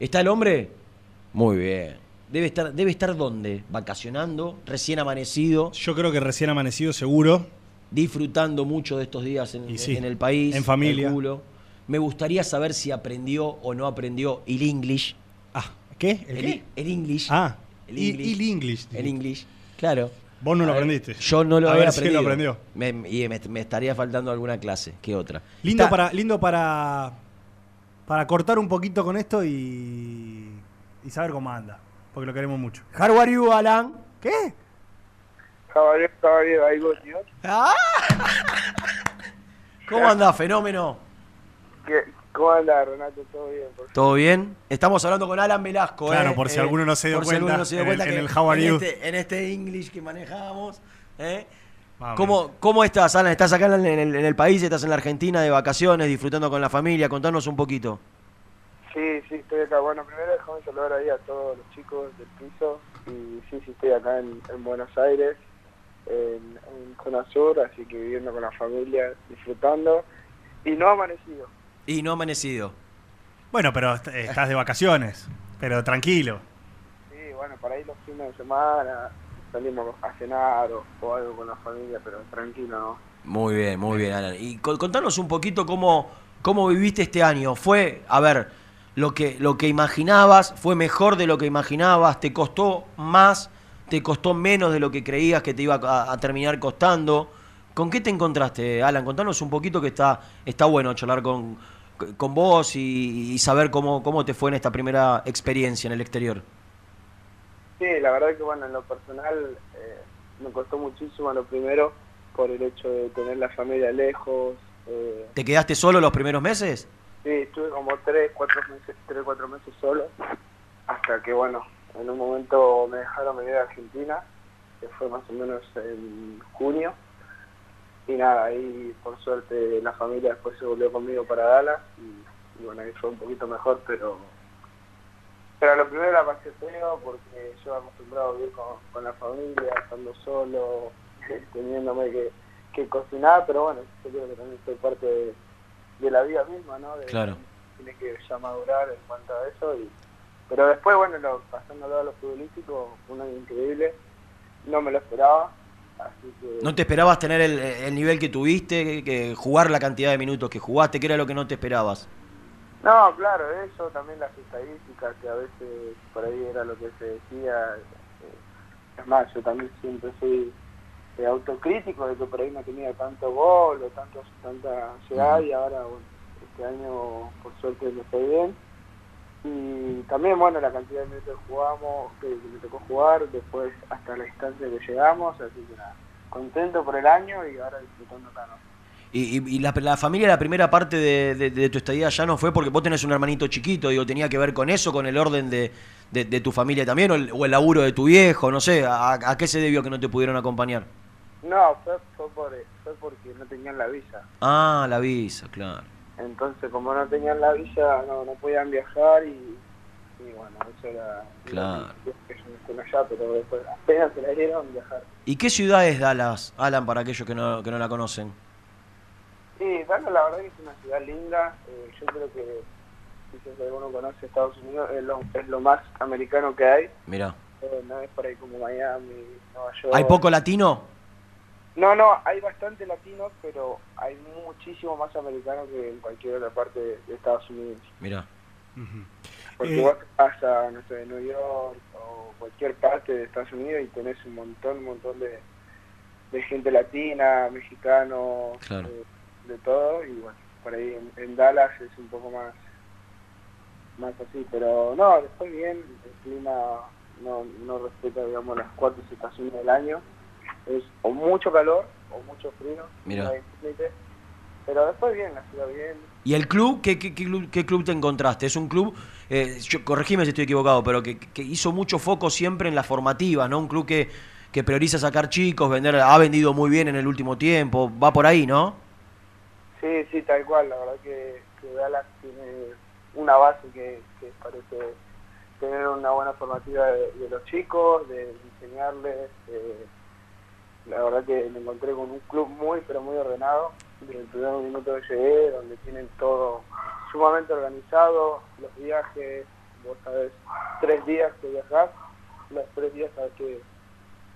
¿Está el hombre? Muy bien. Debe estar, debe estar dónde? Vacacionando, recién amanecido, Yo creo que recién amanecido seguro. disfrutando mucho de estos días en, Y sí, en el país. en familia. calculo. Me gustaría saber si aprendió o no aprendió el English. Ah, ¿qué? ¿El, El, qué? el English. Ah, el English. el English. El English, claro. Vos no lo ver, aprendiste. Yo no lo A había ver si aprendido. lo aprendió. Me, y me, me estaría faltando alguna clase que otra. Lindo Está- para, lindo para, para cortar un poquito con esto y, y saber cómo anda. Porque lo queremos mucho. How are you, Alan? ¿Qué? Caballero, caballero, ahí vos, señor. Ah. ¿Cómo anda, fenómeno? ¿Qué- ¿Cómo anda, Renato? ¿Todo bien? Por ¿Todo bien? Estamos hablando con Alan Velasco. Claro, ¿eh? por si Eh, alguno no se dio por si cuenta, alguno no se dio en cuenta el How are en you. Este, en este English que manejamos. ¿eh? ¿Cómo, ¿Cómo estás, Alan? ¿Estás acá en el, en el país? ¿Estás en la Argentina de vacaciones, disfrutando con la familia? Contanos un poquito. Sí, sí, estoy acá. Bueno, primero déjame saludar ahí a todos los chicos del piso. Y sí, sí, estoy acá en, en Buenos Aires, en, en zona sur, así que viviendo con la familia, disfrutando. Y no amanecido. Y no amanecido. Bueno, pero est- estás de vacaciones. Pero tranquilo. Sí, bueno, para ahí los fines de semana salimos a cenar o, o algo con la familia, pero tranquilo, ¿no? Muy bien, muy bien, Alan. Y co- contanos un poquito cómo, cómo viviste este año. ¿Fue, a ver, lo que, lo que imaginabas? ¿Fue mejor de lo que imaginabas? ¿Te costó más? ¿Te costó menos de lo que creías que te iba a, a terminar costando? ¿Con qué te encontraste, Alan? Contanos un poquito que está, está bueno charlar con, con vos y, y saber cómo, cómo te fue en esta primera experiencia en el exterior. Sí, la verdad que bueno, en lo personal eh, me costó muchísimo lo primero por el hecho de tener la familia lejos. eh, ¿Te quedaste solo los primeros meses? sí, estuve como tres, cuatro meses, tres, cuatro meses solo, hasta que bueno, en un momento me dejaron venir a Argentina, que fue más o menos en junio. Y nada, ahí por suerte la familia después se volvió conmigo para Dallas y, y bueno, ahí fue un poquito mejor, pero pero lo primero la pasé feo porque yo acostumbrado a vivir con, con la familia, estando solo, teniéndome que, que cocinar, pero bueno, yo creo que también soy parte de, de la vida misma, ¿no? De- Claro. Tiene que ya madurar en cuanto a eso. Y, pero después, bueno, lo, pasándolo a lo futbolístico, fue un año increíble, no me lo esperaba, así que... ¿No te esperabas tener el, el nivel que tuviste, que, que jugar la cantidad de minutos que jugaste? ¿Qué era lo que no te esperabas? No, claro, eso, también las estadísticas, que a veces por ahí era lo que se decía. eh, Es más, yo también siempre soy eh, autocrítico de que por ahí no tenía tanto gol o tanto, tanta llegada y ahora, bueno, este año por suerte me fue bien. Y también, bueno, la cantidad de minutos que jugamos, que, que me tocó jugar, después hasta la instancia que llegamos, así que nada, contento por el año y ahora disfrutando acá, ¿no? Y, y- y la, la familia, la primera parte de, de- de tu estadía ya no fue porque vos tenés un hermanito chiquito, digo, tenía que ver con eso, con el orden de, de- tu familia también, o el, o el laburo de tu viejo, no sé, ¿a, a qué se debió que no te pudieron acompañar? No, fue, fue, por, fue porque no tenían la visa. Ah, la visa, claro. Entonces, como no tenían la visa, no, no podían viajar y, y bueno, eso era... Claro. Estén allá, pero después apenas se la dieron viajar. ¿Y qué ciudad es Dallas, Alan, para aquellos que no, que no la conocen? Sí, Dallas la verdad que es una ciudad linda. eh, yo creo que, quizás alguno conoce Estados Unidos, es lo, es lo más americano que hay. Mirá. Eh, no es por ahí como Miami, Nueva York. ¿Hay poco latino? No, no, hay bastante latinos, pero hay muchísimo más americano que en cualquier otra parte de, de Estados Unidos. Ujú. Porque Eh, vos vas a, no sé, New York o cualquier parte de Estados Unidos y tenés un montón, un montón de, de gente latina, mexicano, Claro. eh, de todo. Y bueno, por ahí en, en Dallas es un poco más más así. Pero no, después bien, el clima no, no respeta, digamos, las cuatro estaciones del año. Es o mucho calor o mucho frío. Mirá. no hay límite. Pero después bien, la ciudad bien, ¿Y el club? ¿Qué, qué, qué club, qué club te encontraste? Es un club, eh, yo, corregime si estoy equivocado, pero que, que hizo mucho foco siempre en la formativa, ¿no? Un club que, que prioriza sacar chicos, vender, ha vendido muy bien en el último tiempo, va por ahí, ¿no? Sí, sí, tal cual. La verdad que, que Dallas tiene una base que, parece tener una buena formativa de, de los chicos, de enseñarles. eh, la verdad que me encontré con un club muy, pero muy ordenado. Desde el primer minuto que llegué, donde tienen todo sumamente organizado, los viajes, vos sabés tres días que viajás, los tres días sabés qué,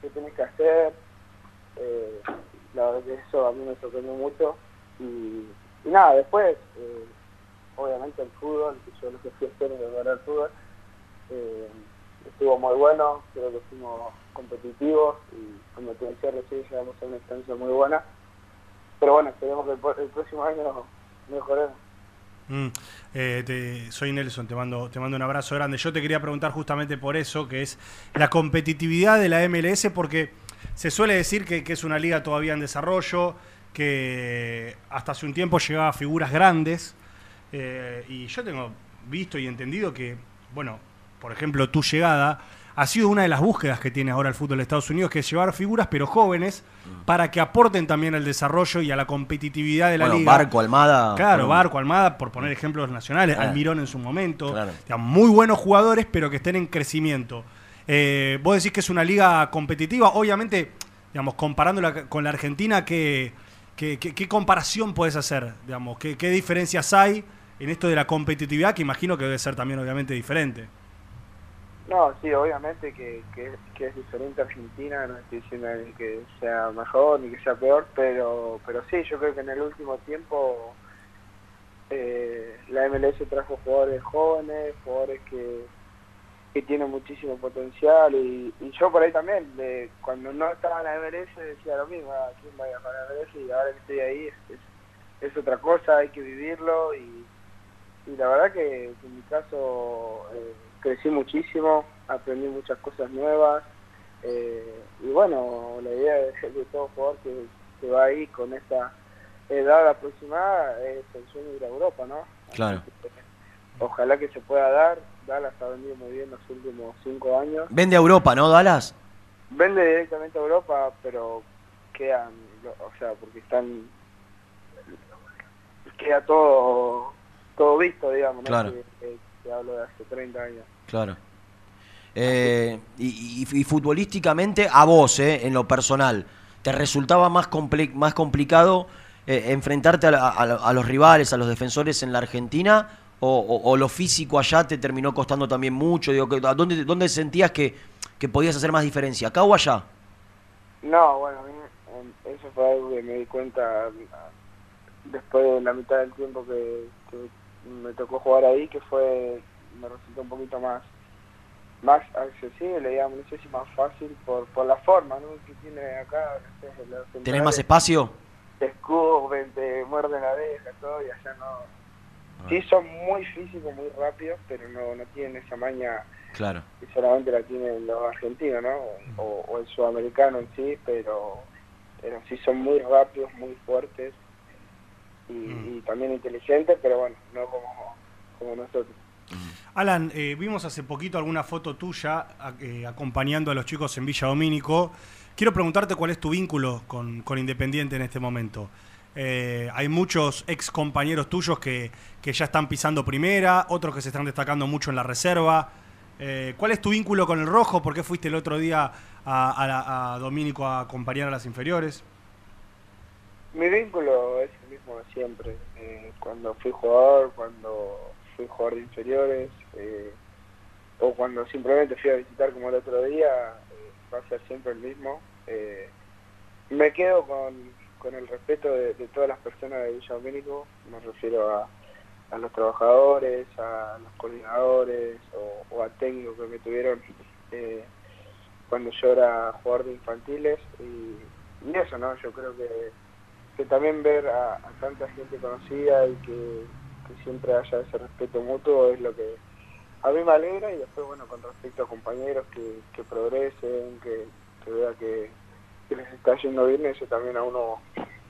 qué tenés que hacer. Eh, la verdad que eso a mí me sorprendió mucho. Y, nada, después, eh, obviamente el fútbol, que yo lo que fui a ver el fútbol, eh, estuvo muy bueno, creo que fuimos competitivos y como te decía recién llegamos a una instancia muy buena. Pero bueno, esperemos que el, próximo año mejoremos. Mm, eh, soy Nelson, te mando, te mando un abrazo grande. Yo te quería preguntar justamente por eso, que es la competitividad de la MLS, porque se suele decir que, que es una liga todavía en desarrollo, que hasta hace un tiempo llegaba a figuras grandes, eh, y yo tengo visto y entendido que, bueno, por ejemplo, tu llegada ha sido una de las búsquedas que tiene ahora el fútbol de Estados Unidos, que es llevar figuras, pero jóvenes, para que aporten también al desarrollo y a la competitividad de la Bueno, liga. Barco, Almada. Claro, bueno, Barco, Almada, por poner ejemplos nacionales, Claro. Almirón en su momento. Claro. Muy buenos jugadores, pero que estén en crecimiento. Eh, vos decís que es una liga competitiva, obviamente, digamos, comparándola con la Argentina, ¿qué, qué, qué- comparación puedes hacer? Digamos, ¿qué, ¿Qué diferencias hay en esto de la competitividad, que imagino que debe ser también, obviamente, diferente? No, sí, obviamente que, es diferente Argentina, no estoy diciendo que sea mejor ni que sea peor, pero pero sí, yo creo que en el último tiempo eh, la MLS trajo jugadores jóvenes, jugadores que, que tienen muchísimo potencial y, y yo por ahí también, de, cuando no estaba en la MLS decía lo mismo, "Ah, ¿quién va a viajar a la MLS? Y ahora que estoy ahí es, es, es otra cosa, hay que vivirlo y, y la verdad que, en mi caso eh, crecí muchísimo, aprendí muchas cosas nuevas eh, y bueno, la idea de, de todo jugador que, que va ahí con esta edad aproximada es el sueño de ir a Europa, ¿no? Claro. Ojalá que se pueda dar, Dallas ha venido muy bien los últimos cinco años. Vende a Europa, ¿no, Dallas? Vende directamente a Europa, pero quedan, o sea, porque están, queda todo, todo visto, digamos, ¿no? Claro. Que, que- que hablo de hace 30 años. Claro. Eh, y, y- y futbolísticamente, a vos, eh, en lo personal, ¿te resultaba más, comple- más complicado eh, enfrentarte a, a a los rivales, a los defensores en la Argentina? O, o- o lo físico allá te terminó costando también mucho? Digo, ¿a ¿dónde, ¿Dónde sentías que, que podías hacer más diferencia? ¿Acá o allá? No, bueno, a mí em, eso fue algo que me di cuenta ah, después de la mitad del tiempo que, que me tocó jugar ahí, que fue, me resultó un poquito más más accesible, digamos, no sé si más fácil por, por la forma ¿no? que tiene acá. no sé, los ¿Tenés más espacio? Te escupen, te muerden la oreja, todo, y allá no. Sí, son muy físicos, muy rápidos, pero no, no tienen esa maña Claro. que solamente la tienen los argentinos, ¿no? O, o el sudamericano en sí, pero, pero sí son muy rápidos, muy fuertes y, Mm. y también inteligentes, pero bueno, no como, como nosotros. Alan, eh, vimos hace poquito alguna foto tuya a- eh, acompañando a los chicos en Villa Domínico. Quiero preguntarte cuál es tu vínculo con, con Independiente en este momento. Eh, hay muchos ex compañeros tuyos que, que ya están pisando primera, otros que se están destacando mucho en la reserva. Eh, ¿Cuál es tu vínculo con el rojo? ¿Por qué fuiste el otro día a, a a Domínico a acompañar a las inferiores? Mi vínculo es el mismo de siempre. Eh, cuando fui jugador, cuando fui jugador de inferiores, eh, o cuando simplemente fui a visitar como el otro día, eh, va a ser siempre el mismo. Me quedo con, con el respeto de, todas las personas de Villa Domínico, me refiero a, a los trabajadores, a los coordinadores o, a técnicos que me tuvieron eh, cuando yo era jugador de infantiles y, eso, ¿no? Yo creo que que también ver a, tanta gente conocida y que, siempre haya ese respeto mutuo es lo que a mí me alegra y después, bueno, con respecto a compañeros que, progresen, que vea que, que les está yendo bien, eso también a uno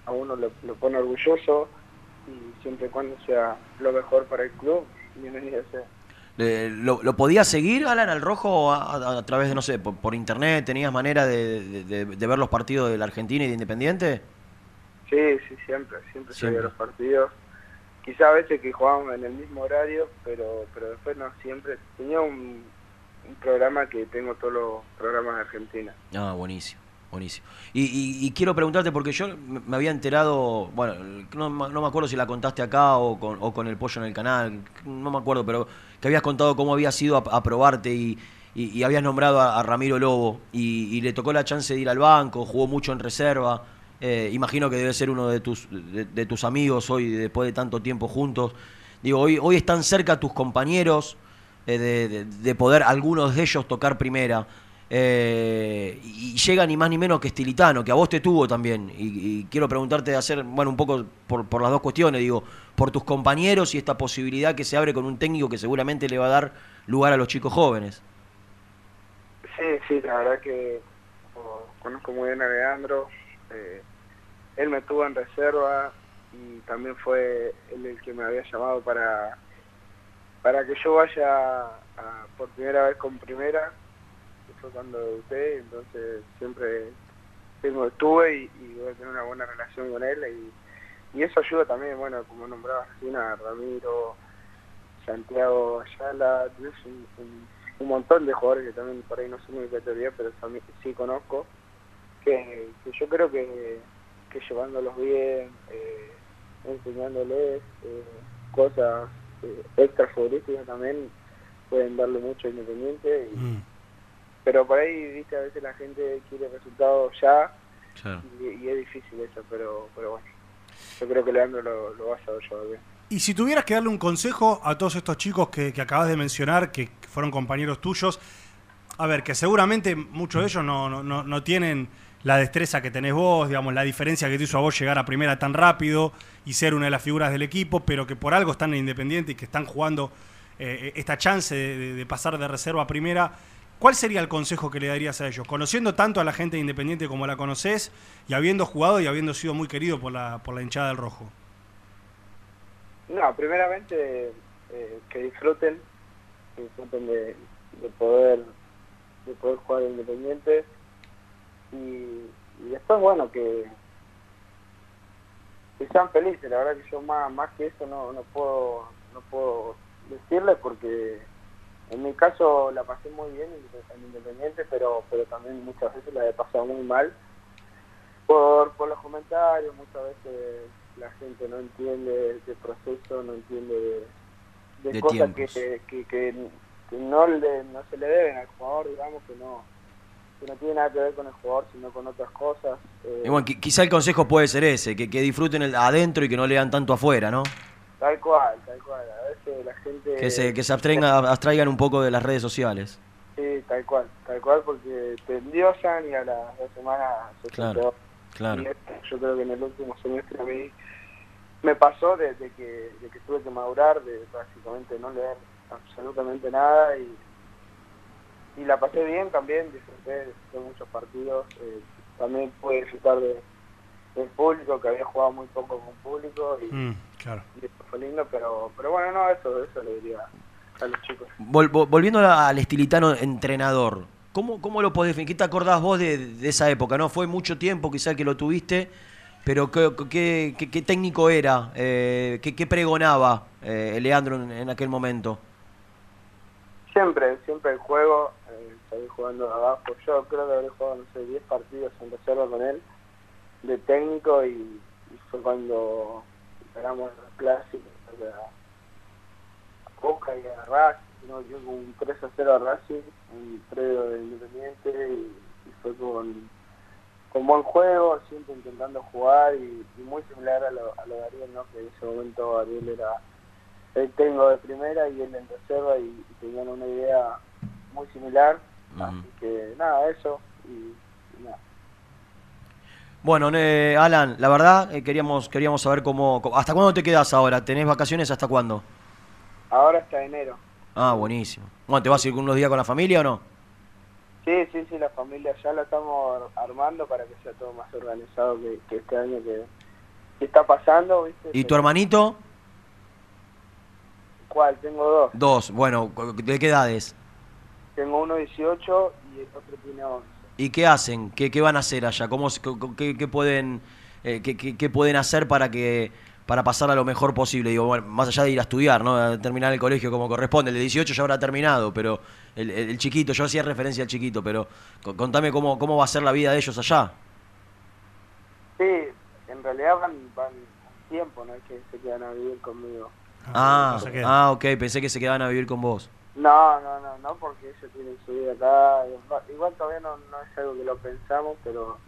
a uno le, le pone orgulloso y siempre y cuando sea lo mejor para el club, bienvenido sea. Eh, ¿Lo, lo podías seguir, Alan, al rojo a, a- a través de, no sé, por, por internet? ¿Tenías manera de, de- ver los partidos de la Argentina y de Independiente? Sí, sí, siempre, siempre, Siempre. los partidos. Quizá a veces que jugábamos en el mismo horario, pero pero después no siempre. Tenía un, un programa que tengo todos los programas de Argentina. Ah, buenísimo. Buenísimo. Y, quiero preguntarte, porque yo me había enterado, bueno, no, me acuerdo si la contaste acá o con, el pollo en el canal, no me acuerdo, pero que habías contado cómo habías ido a, y, y, habías nombrado a, Ramiro Lobo y, le tocó la chance de ir al banco, jugó mucho en reserva. Eh, imagino que debe ser uno de tus, de, tus amigos hoy, después de tanto tiempo juntos. Digo, hoy, hoy están cerca tus compañeros eh, de poder algunos de ellos tocar primera. Eh, y llega ni más ni menos que Estilitano, que a vos te tuvo también. Y, quiero preguntarte de hacer, bueno, un poco por, las dos cuestiones, digo, por tus compañeros y esta posibilidad que se abre con un técnico que seguramente le va a dar lugar a los chicos jóvenes. Sí, sí, la verdad que conozco muy bien a Leandro. Eh, él me tuvo en reserva y también fue él el que me había llamado para, para que yo vaya por primera vez con primera fue cuando debuté, entonces siempre tengo, estuve y, voy a tener una buena relación con él y, eso ayuda también, bueno, como nombraba recién a Ramiro, Santiago Ayala, un, montón de jugadores que también por ahí no son muy categoría, pero también, sí conozco, que, yo creo que, que llevándolos bien, eh, enseñándoles eh, cosas eh, extra futbolísticas también pueden darle mucho Independiente y, mm pero por ahí, viste, a veces la gente quiere resultados ya y, es difícil eso, pero, pero bueno, yo creo que Leandro lo, lo va a saber llevar bien. Y si tuvieras que darle un consejo a todos estos chicos que, acabas de mencionar, que fueron compañeros tuyos, a ver, que seguramente muchos de ellos no, no, no, tienen la destreza que tenés vos, digamos, la diferencia que te hizo a vos llegar a primera tan rápido y ser una de las figuras del equipo, pero que por algo están en Independiente y que están jugando eh, esta chance de, de, pasar de reserva a primera. ¿Cuál sería el consejo que le darías a ellos? Conociendo tanto a la gente Independiente como la conoces y habiendo jugado y habiendo sido muy querido por la, por la hinchada del rojo. No, primeramente eh, que disfruten, que disfruten de, poder de poder jugar Independiente y, después bueno que, que sean felices. La verdad que yo más, más que eso no, no puedo no puedo decirles porque en mi caso la pasé muy bien en Independiente, pero pero también muchas veces la he pasado muy mal por, por los comentarios, muchas veces la gente no entiende el proceso, no entiende de, cosas que, que, no, le, no se le deben al jugador, digamos, que no, que no tiene nada que ver con el jugador, sino con otras cosas. Eh. bueno, quizá el consejo puede ser ese, que, que disfruten el adentro y que no lean tanto afuera, ¿no? Tal cual, tal cual. A veces la gente... Que se, que se abstraigan un poco de las redes sociales. Sí, tal cual, tal cual, porque te endiosan y a las dos semanas se claro, claro. yo creo que en el último semestre a mí me pasó desde que, de que tuve que madurar, de básicamente no leer absolutamente nada y, y la pasé bien también, disfruté, de muchos partidos, eh, también pude disfrutar de el público, que había jugado muy poco con público y, mm, fue lindo, pero, pero bueno, no, eso, eso le diría a los chicos. volviendo al estilitano entrenador, ¿cómo, cómo lo podés definir? ¿Qué te acordás vos de, esa época? no Fue mucho tiempo quizá que lo tuviste, pero ¿qué, qué, técnico era? Eh, ¿qué, pregonaba eh, Leandro en, aquel momento? Siempre, siempre el juego, eh, jugando abajo. Yo creo que habré jugado, no sé, 10 partidos en reserva con él de técnico y, fue cuando ganamos la clásica a Boca y a Racing, ¿no? yo con un 3 a 0 a Racing, un predio de Independiente y, fue con, con buen juego, siempre intentando jugar y, muy similar a lo, a lo de Ariel, ¿no? que en ese momento Ariel era el técnico de primera y él en reserva y, tenían una idea muy similar, así que nada, eso y nada. Bueno, Alan, la verdad eh, queríamos queríamos saber cómo, ¿Hasta cuándo te quedas ahora? ¿Tenés vacaciones hasta cuándo? Ahora hasta enero. Ah, buenísimo. Bueno, ¿te vas a ir unos días con la familia o no? Sí, sí, sí, la familia ya la estamos armando para que sea todo más organizado que, este año que, está pasando. ¿viste? ¿Y tu hermanito? ¿Cuál? Tengo dos. Dos, bueno, ¿de qué edades? Tengo uno 18 y el otro tiene 11. ¿Y qué hacen? ¿Qué, qué van a hacer allá? ¿Cómo, qué, qué pueden, eh, qué, qué, pueden hacer para que para pasar a lo mejor posible? Digo, bueno, más allá de ir a estudiar, ¿no? A terminar el colegio como corresponde. El de 18 ya habrá terminado, pero el, el- el chiquito, yo hacía referencia al chiquito, pero co- contame cómo, cómo va a ser la vida de ellos allá. Sí, en realidad van, tiempo, no es que se quedan a vivir conmigo. Ah, ah, ok, pensé que se quedaban a vivir con vos. No, no, no, no, porque ellos tienen su vida acá. Igual- todavía no, no es algo que lo pensamos, pero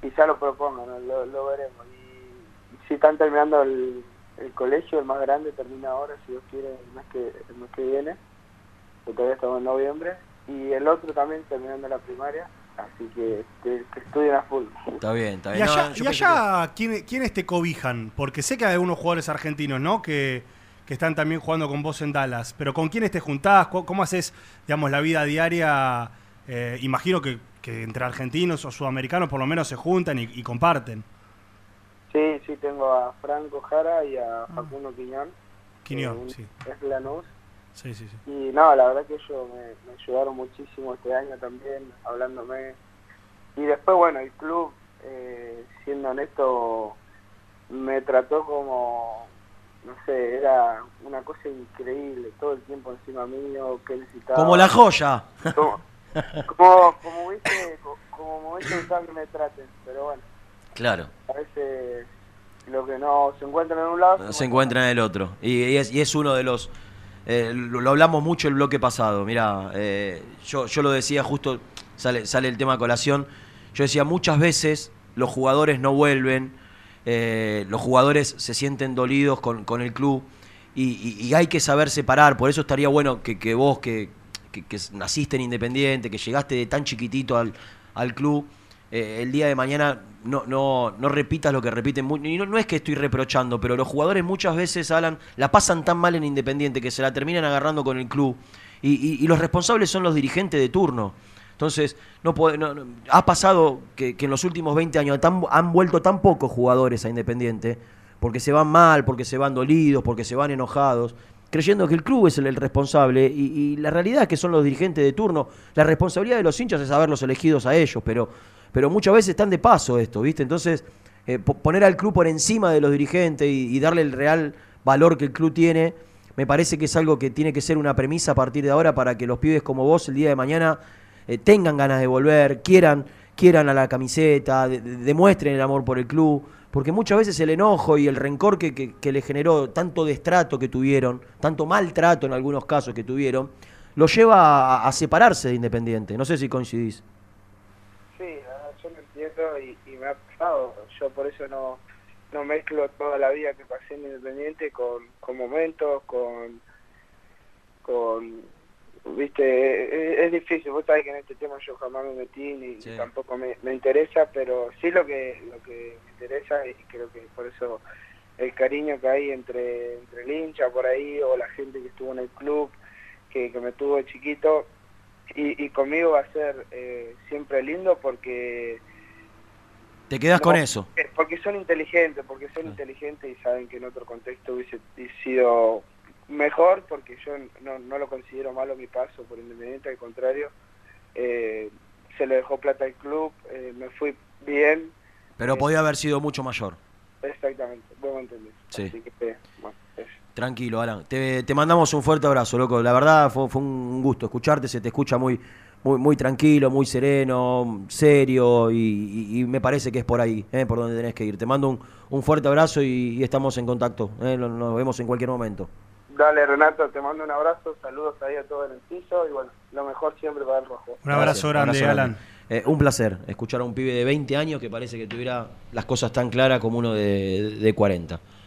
quizá lo propongan, ¿no? lo, lo veremos. Y, y si están terminando el, el colegio, el más grande termina ahora, si Dios quiere, el mes que, el mes que viene, que todavía estamos en noviembre. Y el otro también terminando la primaria, así que, que, que estudien a full. Está bien, está Y bien. No, allá, yo y allá ¿quién- ¿quiénes te cobijan? Porque sé que hay algunos jugadores argentinos, ¿no? Que, que están también jugando con vos en Dallas. Pero ¿con quiénes te juntás? ¿Cómo, cómo haces, digamos, la vida diaria? Eh, imagino que, que entre argentinos o sudamericanos por lo menos se juntan y, y comparten. Sí, sí, tengo a Franco Jara y a Facundo Quiñón. Quiñón, sí. Es Lanús. Sí, sí, sí. Y no, la verdad que ellos me, me ayudaron muchísimo este año también, hablándome. Y después, bueno, el club, eh, siendo honesto, me trató como, no sé, era una cosa increíble, todo el tiempo encima mío, que necesitaba. Como la joya. Como, como, como me que me traten, pero bueno, Claro. a veces lo que no se encuentra en un lado... se encuentra en el otro. Y, y es, y es uno de los... eh, lo, lo hablamos mucho el bloque pasado. Mira, yo, yo lo decía justo, sale, sale el tema colación. Yo decía, muchas veces los jugadores no vuelven, eh, los jugadores se sienten dolidos con, con el club y, hay que saber separar. Por eso estaría bueno que, vos, que, que- naciste en Independiente, que llegaste de tan chiquitito al, al club, eh, el día de mañana no, no, no repitas lo que repiten. Y no, no es que estoy reprochando, pero los jugadores muchas veces, la pasan tan mal en Independiente que se la terminan agarrando con el club. Y los responsables son los dirigentes de turno. Entonces, no, puede- no- no- ha pasado que, en los últimos 20 años tan- han vuelto tan pocos jugadores a Independiente, porque se van mal, porque se van dolidos, porque se van enojados, creyendo que el club es el, responsable. Y, la realidad es que son los dirigentes de turno. La responsabilidad de los hinchas es haberlos elegidos a ellos, pero, pero muchas veces están de paso esto, ¿viste? Entonces, eh, po- poner al club por encima de los dirigentes y, y darle el real valor que el club tiene, me parece que es algo que tiene que ser una premisa a partir de ahora para que los pibes como vos el día de mañana eh, tengan ganas de volver, quieran, quieran a la camiseta, de- de- demuestren el amor por el club, porque muchas veces el enojo y el rencor que, que- le generó tanto destrato que tuvieron, tanto maltrato en algunos casos que tuvieron, lo lleva a, separarse de Independiente. No sé si coincidís. Sí, yo lo entiendo y, y me ha pasado. Yo por eso no, no mezclo toda la vida que pasé en Independiente con, con momentos, con, con viste, es, es difícil. Vos sabés que en este tema yo jamás me metí ni Sí. tampoco me, me interesa, pero sí lo que lo que me interesa y creo que por eso el cariño que hay entre, entre el hincha por ahí o la gente que estuvo en el club, que, que me tuvo de chiquito, y, y conmigo va a ser eh, siempre lindo porque Te quedás con eso. porque son inteligentes, porque son inteligentes y saben que en otro contexto hubiese sido mejor, porque yo no, no lo considero malo mi paso por Independiente, al contrario, eh, se le dejó plata al club, eh, me fui bien, Pero Eh, podía haber sido mucho mayor. exactamente, vos entendés. Sí. Así que, eh, bueno. Tranquilo, Alan. Te, te mandamos un fuerte abrazo, loco. La verdad fue, fue un gusto escucharte. Se te escucha muy, muy, muy tranquilo, muy sereno, serio. Y, y- y me parece que es por ahí, eh, por donde tenés que ir. Te mando un, un fuerte abrazo y, y estamos en contacto. eh, Nos vemos en cualquier momento. Dale Renato, te mando un abrazo, saludos ahí a todo el piso y bueno, lo mejor siempre para el rojo. Un abrazo Gracias, grande, abrazo Alan. Eh, un placer escuchar a un pibe de 20 años que parece que tuviera las cosas tan claras como uno de, de 40.